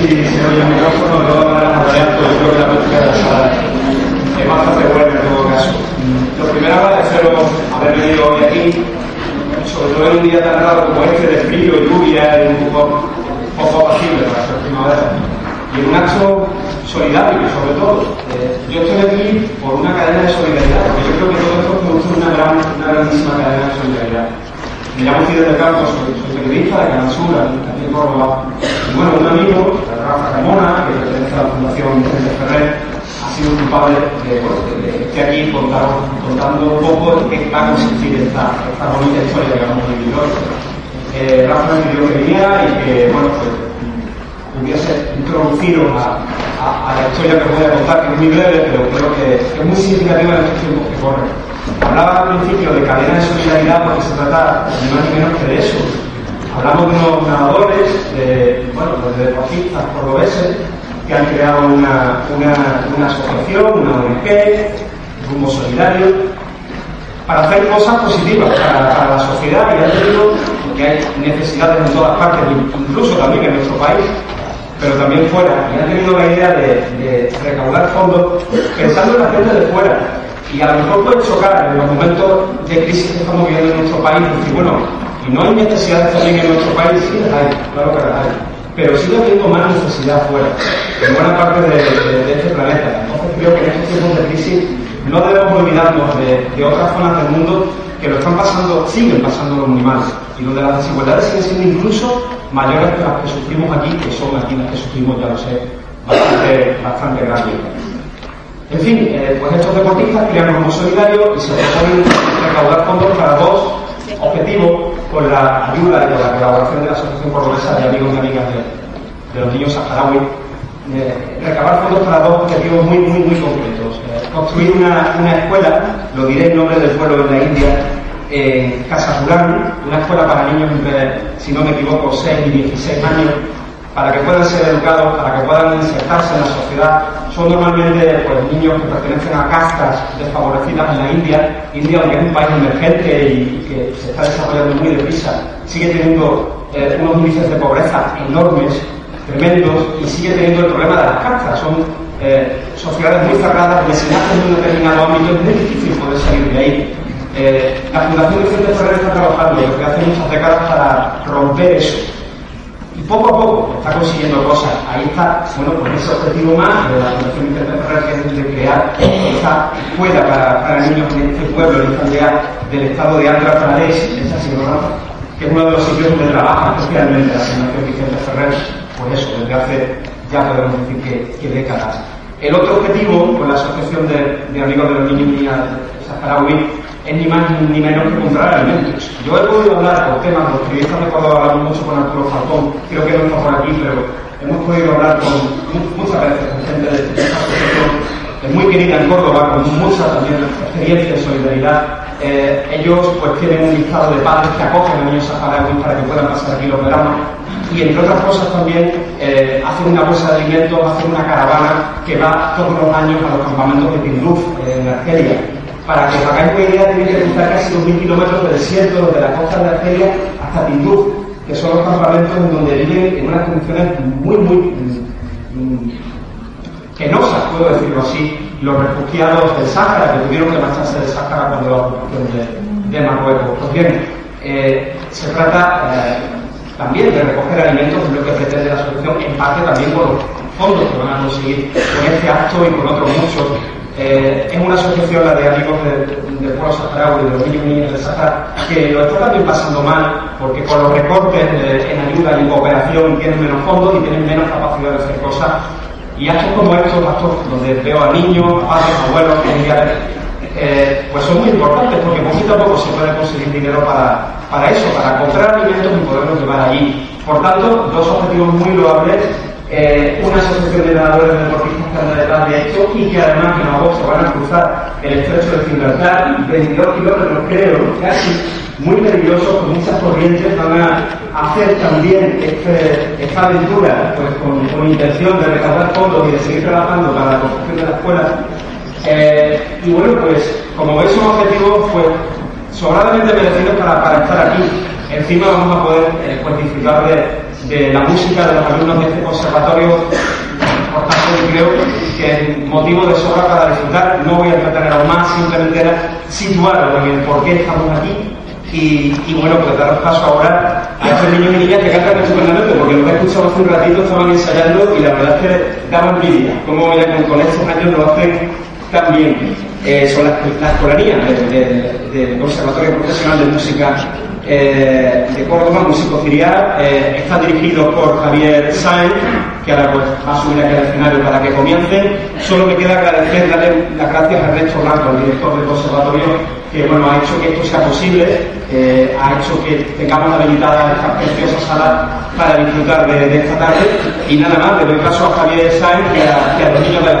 si se oye el micrófono, todas más alto, yo creo que la música de la sala es bastante buena en todo caso. Lo primero agradeceros haber venido hoy aquí, sobre todo en un día tan raro como este de frío lluvia y un poco, poco apacible para ser primavera. Y un acto solidario, sobre todo. Eh, yo estoy aquí por una cadena de solidaridad, porque yo creo que todo esto produce una grandísima cadena de solidaridad. Soy, soy periodista de Canal Sur, aquí en Córdoba. Y bueno, un amigo, Rafa Ramona, que pertenece a la Fundación Vicente Ferrer, ha sido culpable de, de, de que aquí contando, contando un poco de qué va a consistir esta, esta bonita historia que vamos a vivir hoy. Eh, Rafa me pidió que viniera y que, bueno, pues hubiese introducido a, la historia que voy a contar, que es muy breve, pero creo que es muy significativa en estos tiempos que corren. Hablaba al principio de cadena de solidaridad porque se trata ni más ni menos que de eso. Hablamos de unos nadadores, de, bueno, de deportistas cordobeses, que han creado una, una, asociación, una ONG, Rumbo Solidario, para hacer cosas positivas para, la sociedad y ya te digo que hay necesidades en todas partes, incluso también en nuestro país, pero también fuera. Y han tenido la idea de, de recaudar fondos pensando en la gente de fuera. Y a lo mejor puede chocar en los momentos de crisis que estamos viviendo en nuestro país y decir, bueno, y no hay necesidades también en nuestro país, sí las hay, claro que las hay. Pero sigue habiendo más necesidad fuera, en buena parte de, este planeta. Entonces creo que en estos tiempos de crisis no debemos olvidarnos de, de, otras zonas del mundo que lo están pasando, siguen pasando muy mal, y donde las desigualdades siguen siendo incluso mayores que las que sufrimos aquí, que son aquí las que sufrimos, ya lo sé, bastante, bastante grandes. En fin, eh, pues estos deportistas crean como solidario y se proponen recaudar fondos para dos objetivos con la ayuda y con la colaboración de la Asociación Cordobesa de Amigos y Amigas de, de los Niños Saharauis eh, recabar fondos para dos objetivos muy, muy, muy concretos. Eh, construir una, escuela, lo diré en nombre del pueblo en la India, en Casapurán, una escuela para niños entre, si no me equivoco, 6 y 16 años, para que puedan ser educados, para que puedan insertarse en la sociedad. Son normalmente pues, niños que pertenecen a castas desfavorecidas en la India. India, aunque es un país emergente y que se está desarrollando muy deprisa, sigue teniendo eh, unos índices de pobreza enormes tremendos y sigue teniendo el problema de las castas. Son eh, sociedades muy cerradas nacen en un determinado ámbito es muy difícil poder salir de ahí. Eh, la Fundación Vicente Ferrer está trabajando desde hace muchas décadas para romper eso. Poco a poco está consiguiendo cosas. Ahí está, bueno, pues ese objetivo más de la Fundación Ferrer que es de crear esa escuela para, para niños en este pueblo, en esta aldea del estado de Andhra Pradesh, esa que es uno de los sitios donde trabaja especialmente la Fundación Vicente Ferrer por eso, desde hace ya podemos decir que, décadas. El otro objetivo con la Asociación de, de Amigos de los Niños y Niñas Saharaui es ni más ni menos que comprar alimentos. Yo he podido hablar por temas, los periodistas de Córdoba hablamos mucho con Arturo Falcón, creo que no está por aquí, pero hemos podido hablar con, muchas veces con gente de asociación, es muy querida en Córdoba, con mucha también experiencia y solidaridad. Eh, ellos pues tienen un listado de padres que acogen a niños saharauis para que puedan pasar aquí los veranos y entre otras cosas también eh, hacen una bolsa de alimentos, hacen una caravana que va todos los años a los campamentos de Tinduf, eh, en Argelia. Para que os hagáis una idea, tiene que cruzar casi 2.000 kilómetros de desierto desde la costa de Argelia hasta Tinduf, que son los campamentos en donde viven en unas condiciones muy, muy mm, penosas, puedo decirlo así, los refugiados del Sáhara, que tuvieron que marcharse del Sáhara cuando la ocupación de, Marruecos. Pues bien, eh, se trata también de recoger alimentos, es lo que pretende la solución, en parte también por los fondos que van a conseguir con este acto y con otros muchos. Eh, es una asociación, la de amigos del de, pueblo saharaui, de los niños y niñas del Sahara, que lo está también pasando mal, porque con los recortes de, en ayuda y cooperación tienen menos fondos y tienen menos capacidad de hacer cosas. Y actos como estos, donde veo a niños, padres, abuelos, familiares, eh, pues son muy importantes porque poquito a poco se puede conseguir dinero para, para eso, para comprar alimentos y poderlos llevar allí. Por tanto, dos objetivos muy loables eh, una asociación de nadadores deportistas que anda detrás de esto y que además en agosto van a cruzar el estrecho de Gibraltar, 22 kilómetros creo, casi muy peligrosos, con muchas corrientes, van a hacer también este, esta aventura pues, con, intención de recaudar fondos y de seguir trabajando para la construcción de la escuela. Eh, y bueno, pues como veis son objetivos pues, sobradamente merecidos para, para estar aquí. Encima vamos a poder eh, pues, disfrutar de de la música de los alumnos de este conservatorio. Por tanto, creo que es motivo de sobra para disfrutar. No voy a entretener aún más, simplemente era situarlo en el por qué estamos aquí. Y, bueno, pues daros paso ahora a estos niños y niñas que cantan estupendamente, porque lo que he escuchado hace un ratito estaban ensayando y la verdad es que daban envidia. Como con, estos años lo hacen tan bien. Eh, son las, la escolaría del Conservatorio Profesional de Música eh, de Córdoba, músico cirial, eh, está dirigido por Javier Sáenz, que ahora pues, va a subir aquí al escenario para que comiencen. Solo me queda agradecer, darle las gracias a Ernesto Blanco, el director del conservatorio, que bueno, ha hecho que esto sea posible, eh, ha hecho que tengamos habilitada esta preciosa sala para disfrutar de, esta tarde. Y nada más, le doy paso a Javier Sáenz y a, a los niños de la